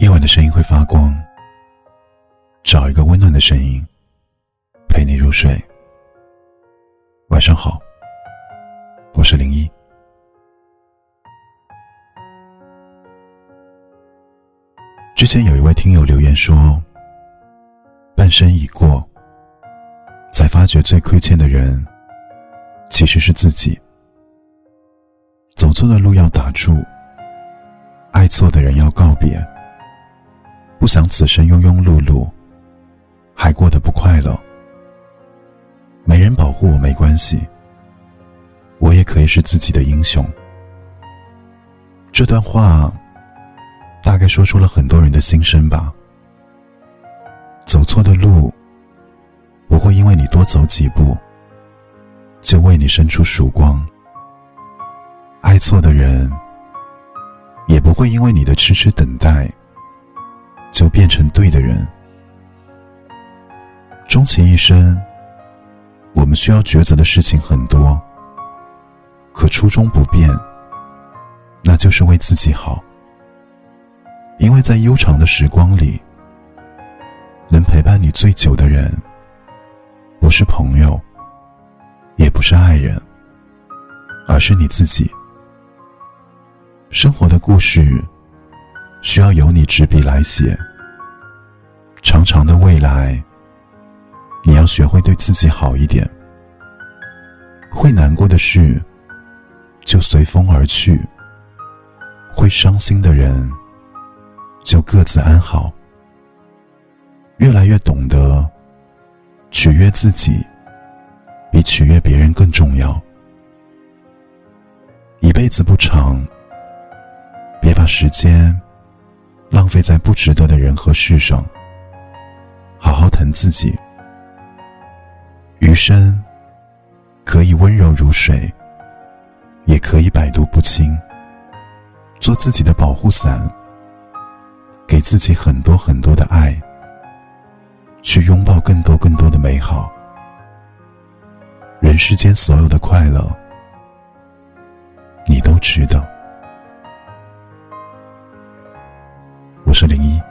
夜晚的声音会发光，找一个温暖的声音陪你入睡。晚上好，我是零一。之前有一位听友留言说：“半生已过，才发觉最亏欠的人其实是自己。走错的路要打住，爱错的人要告别。不想此生庸庸碌碌，还过得不快乐。没人保护我没关系，我也可以是自己的英雄。”这段话。大概说出了很多人的心声吧。走错的路，不会因为你多走几步，就为你伸出曙光；爱错的人，也不会因为你的痴痴等待，就变成对的人。终其一生，我们需要抉择的事情很多，可初衷不变，那就是为自己好。因为在悠长的时光里，能陪伴你最久的人，不是朋友，也不是爱人，而是你自己。生活的故事，需要由你执笔来写。长长的未来，你要学会对自己好一点。会难过的事，就随风而去；会伤心的人。就各自安好。越来越懂得，取悦自己，比取悦别人更重要。一辈子不长，别把时间费在不值得的人和事上。好好疼自己，余生可以温柔如水，也可以百毒不侵。做自己的保护伞。给自己很多很多的爱，去拥抱更多更多的美好。人世间所有的快乐，你都值得。我是零一。